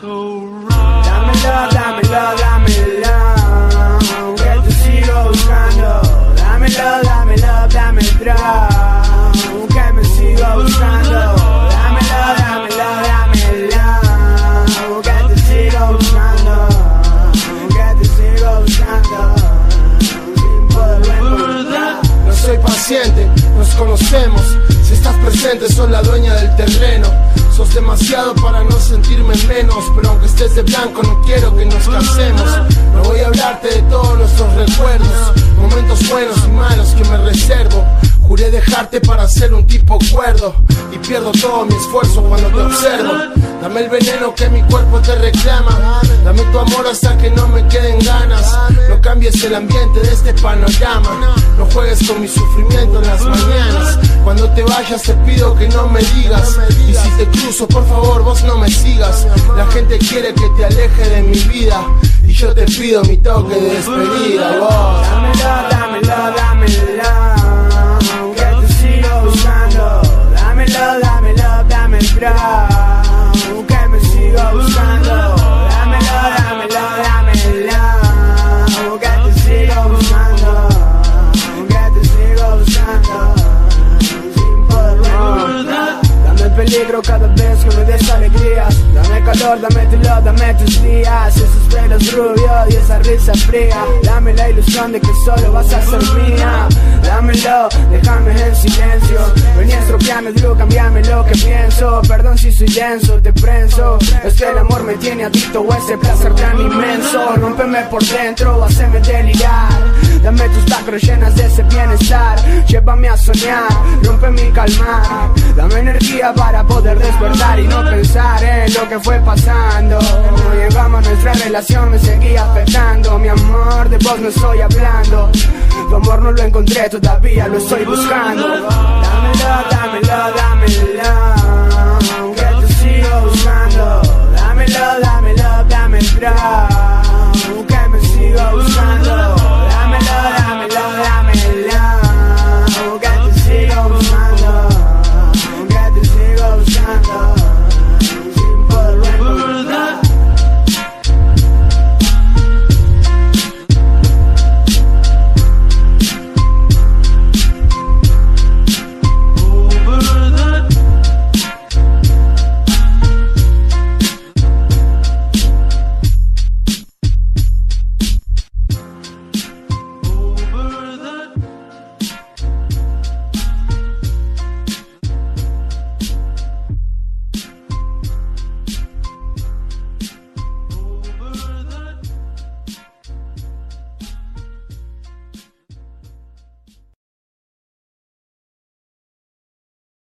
Calico Rock. Dámelo, dámelo, dámelo. Que te sigo buscando. Dámelo, dámelo, dame el drop. Que me sigo buscando. Dámelo, dámelo, dámelo. Que te sigo buscando. Que te sigo buscando. Sin. No soy paciente, nos conocemos. Si estás presente, sos la dueña del terreno. Demasiado para no sentirme menos. Pero aunque estés de blanco, no quiero que nos casemos. No voy a hablarte ser un tipo cuerdo. Y pierdo todo mi esfuerzo cuando te observo. Dame el veneno que mi cuerpo te reclama. Dame tu amor hasta que no me queden ganas. No cambies el ambiente de este panorama. No juegues con mi sufrimiento en las mañanas. Cuando te vayas te pido que no me digas. Y si te cruzo, por favor, vos no me sigas. La gente quiere que te aleje de mi vida. Y yo te pido mi toque de despedida. vos. Cada vez que me des alegrías Dame calor, dame tu love, dame tus días. Esos pelos rubios y esa risa fría. Dame la ilusión de que solo vas a ser mía. Dámelo, déjame en silencio. Vení a estropearme, Drew, cambiame lo que pienso. Perdón si soy denso, te prenso. Es que el amor me tiene adicto o ese placer tan inmenso. Rómpeme por dentro, haceme delirar. Dame tus lacros llenas de ese bienestar. Llévame a soñar, rompe mi calmar Dame energía para poder despertar y no pensar en lo que fue pasando. Como llegamos nuestra relación me seguía afectando. Mi amor, de vos no estoy hablando. Tu amor no lo encontré, todavía lo estoy buscando. Dámelo, dámelo, dámelo